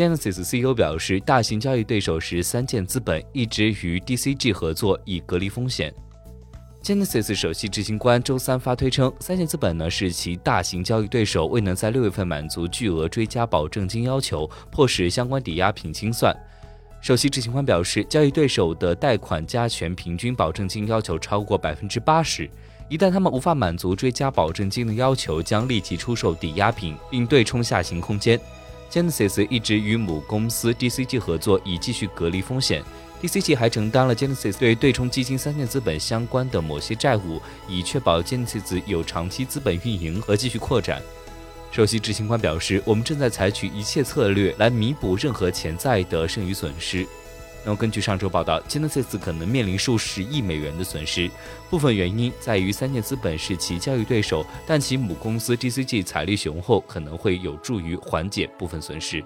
Genesis CEO 表示，大型交易对手是三箭资本，一直与 DCG 合作以隔离风险。Genesis 首席执行官周三发推称，三箭资本呢是其大型交易对手未能在六月份满足巨额追加保证金要求，迫使相关抵押品清算。首席执行官表示，交易对手的贷款加权平均保证金要求超过百分之八十，一旦他们无法满足追加保证金的要求，将立即出售抵押品并对冲下行空间。Genesis 一直与母公司 DCG 合作，以继续隔离风险。DCG 还承担了 Genesis 对对冲基金三箭资本相关的某些债务，以确保 Genesis 有长期资本运营和继续扩展。首席执行官表示：“我们正在采取一切策略来弥补任何潜在的剩余损失。”那么，根据上周报道，Genesis 可能面临数十亿美元的损失，部分原因在于三箭资本是其交易对手，但其母公司 DCG 财力雄厚，可能会有助于缓解部分损失。